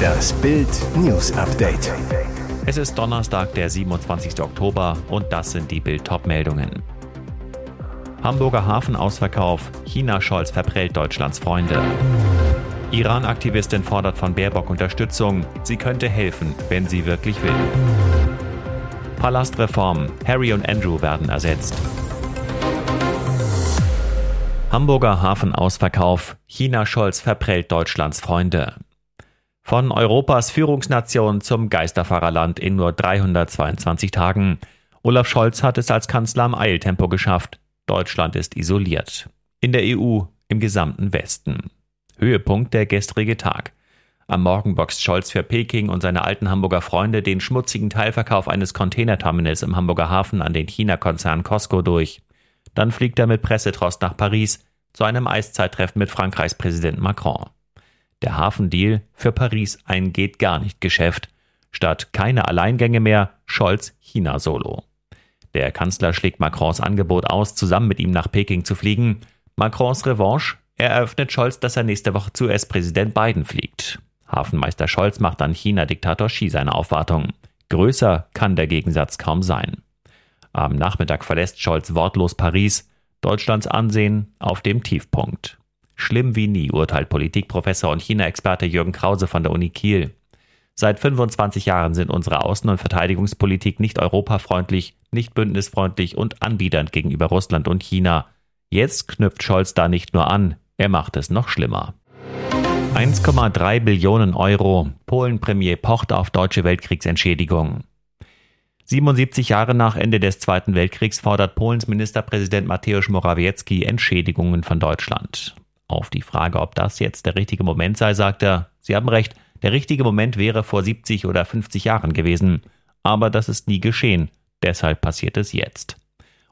Das Bild News Update. Es ist Donnerstag, der 27. Oktober und das sind die Bild meldungen Hamburger Hafenausverkauf, China-Scholz verprellt Deutschlands Freunde. Iran-Aktivistin fordert von Baerbock Unterstützung. Sie könnte helfen, wenn sie wirklich will. Palastreform. Harry und Andrew werden ersetzt. Hamburger Hafenausverkauf. China-Scholz verprellt Deutschlands Freunde. Von Europas Führungsnation zum Geisterfahrerland in nur 322 Tagen. Olaf Scholz hat es als Kanzler im Eiltempo geschafft. Deutschland ist isoliert. In der EU, im gesamten Westen. Höhepunkt der gestrige Tag. Am Morgen boxt Scholz für Peking und seine alten Hamburger Freunde den schmutzigen Teilverkauf eines Containerterminals im Hamburger Hafen an den China-Konzern Costco durch. Dann fliegt er mit Pressetrost nach Paris zu einem Eiszeittreffen mit Frankreichs Präsident Macron. Der Hafendeal für Paris ein geht gar nicht Geschäft. Statt keine Alleingänge mehr, Scholz China-Solo. Der Kanzler schlägt Macrons Angebot aus, zusammen mit ihm nach Peking zu fliegen. Macrons Revanche er eröffnet Scholz, dass er nächste Woche zu US-Präsident Biden fliegt. Hafenmeister Scholz macht dann China-Diktator Xi seine Aufwartung. Größer kann der Gegensatz kaum sein. Am Nachmittag verlässt Scholz wortlos Paris, Deutschlands Ansehen auf dem Tiefpunkt. Schlimm wie nie, urteilt Politikprofessor und China-Experte Jürgen Krause von der Uni Kiel. Seit 25 Jahren sind unsere Außen- und Verteidigungspolitik nicht europafreundlich, nicht bündnisfreundlich und anbiedernd gegenüber Russland und China. Jetzt knüpft Scholz da nicht nur an, er macht es noch schlimmer. 1,3 Billionen Euro. Polen-Premier pocht auf deutsche Weltkriegsentschädigung. 77 Jahre nach Ende des Zweiten Weltkriegs fordert Polens Ministerpräsident Mateusz Morawiecki Entschädigungen von Deutschland. Auf die Frage, ob das jetzt der richtige Moment sei, sagt er, Sie haben recht, der richtige Moment wäre vor 70 oder 50 Jahren gewesen. Aber das ist nie geschehen. Deshalb passiert es jetzt.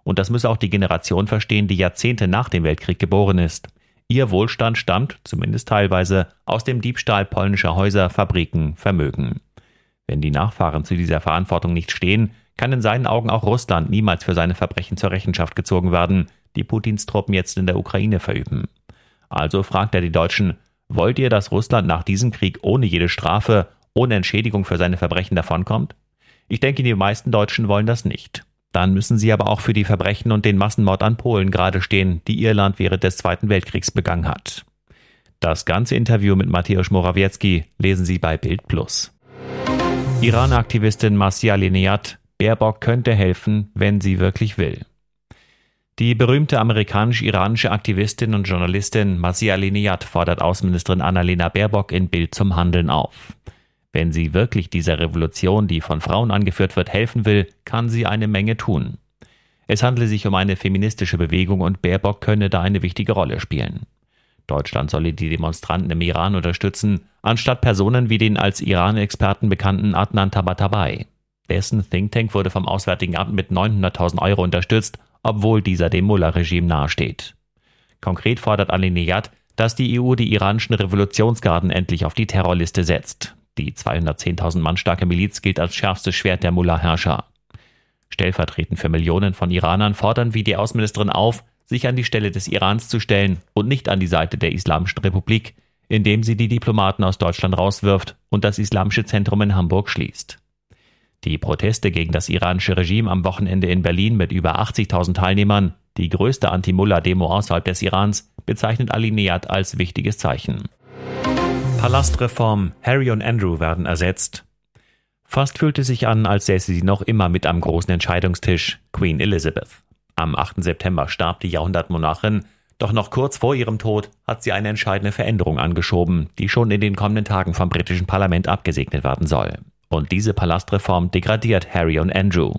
Und das müsse auch die Generation verstehen, die Jahrzehnte nach dem Weltkrieg geboren ist. Ihr Wohlstand stammt, zumindest teilweise, aus dem Diebstahl polnischer Häuser, Fabriken, Vermögen. Wenn die Nachfahren zu dieser Verantwortung nicht stehen, kann in seinen Augen auch Russland niemals für seine Verbrechen zur Rechenschaft gezogen werden, die Putins Truppen jetzt in der Ukraine verüben. Also fragt er die Deutschen, wollt ihr, dass Russland nach diesem Krieg ohne jede Strafe, ohne Entschädigung für seine Verbrechen davonkommt? Ich denke, die meisten Deutschen wollen das nicht. Dann müssen sie aber auch für die Verbrechen und den Massenmord an Polen gerade stehen, die ihr Land während des Zweiten Weltkriegs begangen hat. Das ganze Interview mit Mateusz Morawiecki lesen Sie bei Bild Plus. Iran-Aktivistin Marcia Lineat, Baerbock könnte helfen, wenn sie wirklich will. Die berühmte amerikanisch-iranische Aktivistin und Journalistin Marcia Lineat fordert Außenministerin Annalena Baerbock in Bild zum Handeln auf. Wenn sie wirklich dieser Revolution, die von Frauen angeführt wird, helfen will, kann sie eine Menge tun. Es handle sich um eine feministische Bewegung und Baerbock könne da eine wichtige Rolle spielen. Deutschland solle die Demonstranten im Iran unterstützen, anstatt Personen wie den als Iran-Experten bekannten Adnan Tabatabai. Dessen Think Tank wurde vom Auswärtigen Amt mit 900.000 Euro unterstützt, obwohl dieser dem Mullah-Regime nahesteht. Konkret fordert Alinejad, dass die EU die iranischen Revolutionsgarden endlich auf die Terrorliste setzt. Die 210.000 Mann starke Miliz gilt als schärfstes Schwert der Mullah-Herrscher. Stellvertretend für Millionen von Iranern fordern wir die Außenministerin auf, sich an die Stelle des Irans zu stellen und nicht an die Seite der Islamischen Republik, indem sie die Diplomaten aus Deutschland rauswirft und das Islamische Zentrum in Hamburg schließt. Die Proteste gegen das iranische Regime am Wochenende in Berlin mit über 80.000 Teilnehmern, die größte Anti-Mullah-Demo außerhalb des Irans, bezeichnet Alineat als wichtiges Zeichen. Palastreform, Harry und Andrew werden ersetzt. Fast fühlte sich an, als säße sie noch immer mit am großen Entscheidungstisch, Queen Elizabeth. Am 8. September starb die Jahrhundertmonarchin, doch noch kurz vor ihrem Tod hat sie eine entscheidende Veränderung angeschoben, die schon in den kommenden Tagen vom britischen Parlament abgesegnet werden soll. Und diese Palastreform degradiert Harry und Andrew.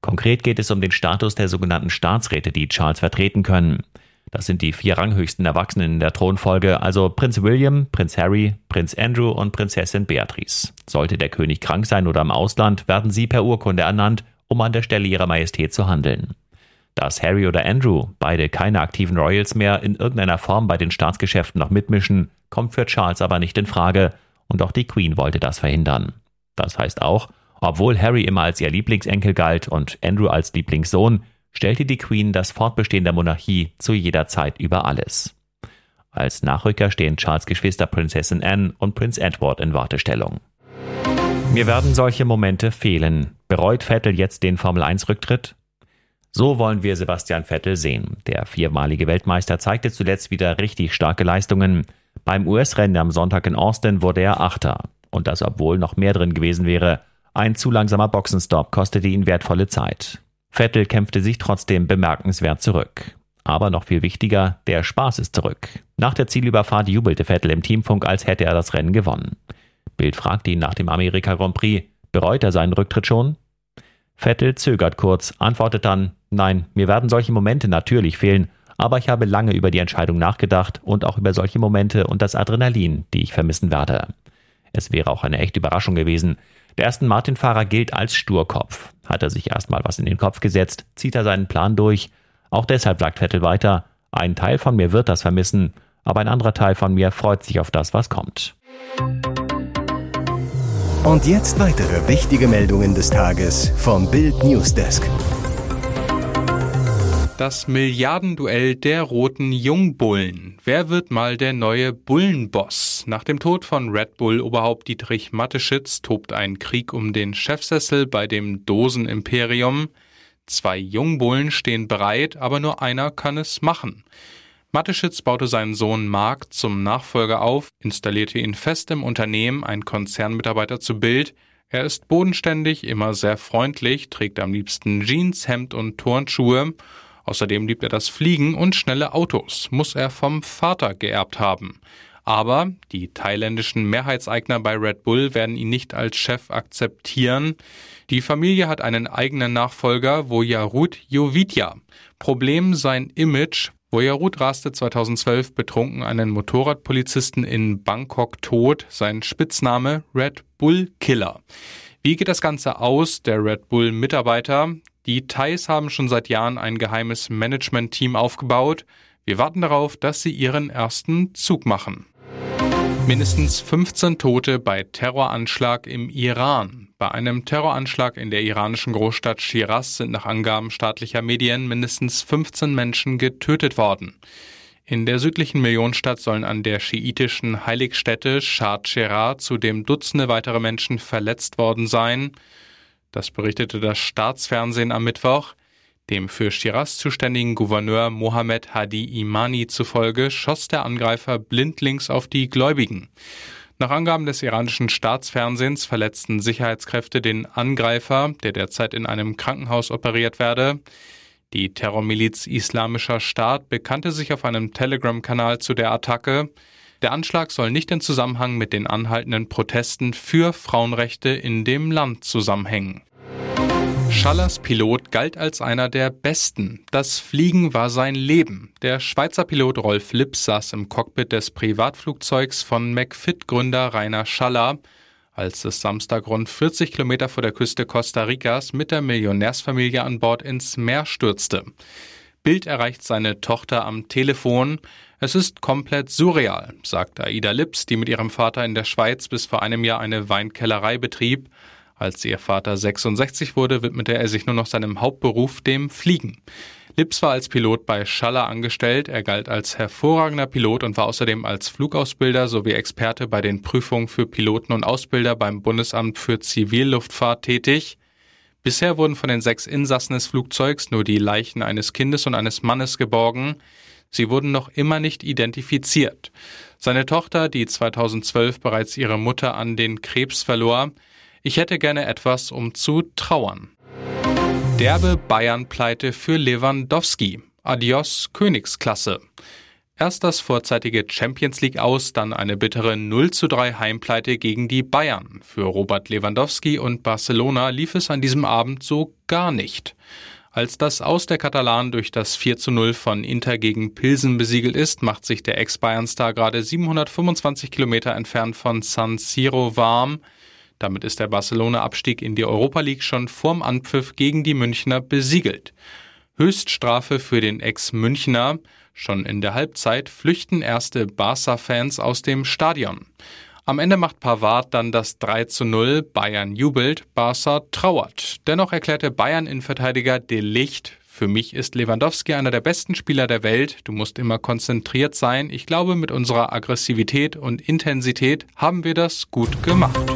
Konkret geht es um den Status der sogenannten Staatsräte, die Charles vertreten können. Das sind die vier ranghöchsten Erwachsenen in der Thronfolge, also Prinz William, Prinz Harry, Prinz Andrew und Prinzessin Beatrice. Sollte der König krank sein oder im Ausland, werden sie per Urkunde ernannt, um an der Stelle ihrer Majestät zu handeln. Dass Harry oder Andrew, beide keine aktiven Royals mehr, in irgendeiner Form bei den Staatsgeschäften noch mitmischen, kommt für Charles aber nicht in Frage, und auch die Queen wollte das verhindern. Das heißt auch, obwohl Harry immer als ihr Lieblingsenkel galt und Andrew als Lieblingssohn, stellte die Queen das Fortbestehen der Monarchie zu jeder Zeit über alles. Als Nachrücker stehen Charles Geschwister Prinzessin Anne und Prinz Edward in Wartestellung. Mir werden solche Momente fehlen. Bereut Vettel jetzt den Formel-1-Rücktritt? So wollen wir Sebastian Vettel sehen. Der viermalige Weltmeister zeigte zuletzt wieder richtig starke Leistungen. Beim US-Rennen am Sonntag in Austin wurde er Achter. Und das, obwohl noch mehr drin gewesen wäre. Ein zu langsamer Boxenstopp kostete ihn wertvolle Zeit. Vettel kämpfte sich trotzdem bemerkenswert zurück. Aber noch viel wichtiger, der Spaß ist zurück. Nach der Zielüberfahrt jubelte Vettel im Teamfunk, als hätte er das Rennen gewonnen. Bild fragte ihn nach dem Amerika Grand Prix, bereut er seinen Rücktritt schon? Vettel zögert kurz, antwortet dann, nein, mir werden solche Momente natürlich fehlen, aber ich habe lange über die Entscheidung nachgedacht und auch über solche Momente und das Adrenalin, die ich vermissen werde. Es wäre auch eine echte Überraschung gewesen. Der Aston Martin-Fahrer gilt als Sturkopf. Hat er sich erstmal was in den Kopf gesetzt, zieht er seinen Plan durch. Auch deshalb sagt Vettel weiter, ein Teil von mir wird das vermissen, aber ein anderer Teil von mir freut sich auf das, was kommt. Und jetzt weitere wichtige Meldungen des Tages vom Bild Newsdesk. Das Milliardenduell der roten Jungbullen. Wer wird mal der neue Bullenboss? Nach dem Tod von Red Bull-Oberhaupt Dietrich Matteschitz tobt ein Krieg um den Chefsessel bei dem Dosenimperium. Zwei Jungbullen stehen bereit, aber nur einer kann es machen. Mateschitz baute seinen Sohn Mark zum Nachfolger auf, installierte ihn fest im Unternehmen, ein Konzernmitarbeiter zu Bild. Er ist bodenständig, immer sehr freundlich, trägt am liebsten Jeans, Hemd und Turnschuhe. Außerdem liebt er das Fliegen und schnelle Autos, muss er vom Vater geerbt haben. Aber die thailändischen Mehrheitseigner bei Red Bull werden ihn nicht als Chef akzeptieren. Die Familie hat einen eigenen Nachfolger, Vojarut Jovidja. Problem sein Image, Boyarut raste 2012 betrunken einen Motorradpolizisten in Bangkok tot, sein Spitzname Red Bull Killer. Wie geht das Ganze aus? Der Red Bull Mitarbeiter. Die Thais haben schon seit Jahren ein geheimes Management-Team aufgebaut. Wir warten darauf, dass sie ihren ersten Zug machen. Mindestens 15 Tote bei Terroranschlag im Iran. Bei einem Terroranschlag in der iranischen Großstadt Shiraz sind nach Angaben staatlicher Medien mindestens 15 Menschen getötet worden. In der südlichen Millionenstadt sollen an der schiitischen Heiligstätte Shah Cherah zudem Dutzende weitere Menschen verletzt worden sein. Das berichtete das Staatsfernsehen am Mittwoch. Dem für Shiraz zuständigen Gouverneur Mohammed Hadi Imani zufolge schoss der Angreifer blindlings auf die Gläubigen. Nach Angaben des iranischen Staatsfernsehens verletzten Sicherheitskräfte den Angreifer, der derzeit in einem Krankenhaus operiert werde. Die Terrormiliz Islamischer Staat bekannte sich auf einem Telegram-Kanal zu der Attacke. Der Anschlag soll nicht in Zusammenhang mit den anhaltenden Protesten für Frauenrechte in dem Land zusammenhängen. Schallers Pilot galt als einer der besten. Das Fliegen war sein Leben. Der Schweizer Pilot Rolf Lips saß im Cockpit des Privatflugzeugs von McFit-Gründer Rainer Schaller, als es Samstag rund 40 Kilometer vor der Küste Costa Ricas mit der Millionärsfamilie an Bord ins Meer stürzte. Bild erreicht seine Tochter am Telefon. Es ist komplett surreal, sagt Aida Lips, die mit ihrem Vater in der Schweiz bis vor einem Jahr eine Weinkellerei betrieb. Als ihr Vater 66 wurde, widmete er sich nur noch seinem Hauptberuf, dem Fliegen. Lips war als Pilot bei Schaller angestellt, er galt als hervorragender Pilot und war außerdem als Flugausbilder sowie Experte bei den Prüfungen für Piloten und Ausbilder beim Bundesamt für Zivilluftfahrt tätig. Bisher wurden von den sechs Insassen des Flugzeugs nur die Leichen eines Kindes und eines Mannes geborgen. Sie wurden noch immer nicht identifiziert. Seine Tochter, die 2012 bereits ihre Mutter an den Krebs verlor, ich hätte gerne etwas, um zu trauern. Derbe Bayern-Pleite für Lewandowski. Adios Königsklasse. Erst das vorzeitige Champions League aus, dann eine bittere 0 zu 3 Heimpleite gegen die Bayern. Für Robert Lewandowski und Barcelona lief es an diesem Abend so gar nicht. Als das Aus der Katalanen durch das 4 zu 0 von Inter gegen Pilsen besiegelt ist, macht sich der Ex-Bayern-Star gerade 725 Kilometer entfernt von San Siro warm. Damit ist der Barcelona-Abstieg in die Europa League schon vorm Anpfiff gegen die Münchner besiegelt. Höchststrafe für den Ex-Münchner. Schon in der Halbzeit flüchten erste Barca-Fans aus dem Stadion. Am Ende macht Pavard dann das 3 zu 0. Bayern jubelt, Barca trauert. Dennoch erklärte Bayern-Innenverteidiger De Licht Für mich ist Lewandowski einer der besten Spieler der Welt. Du musst immer konzentriert sein. Ich glaube, mit unserer Aggressivität und Intensität haben wir das gut gemacht.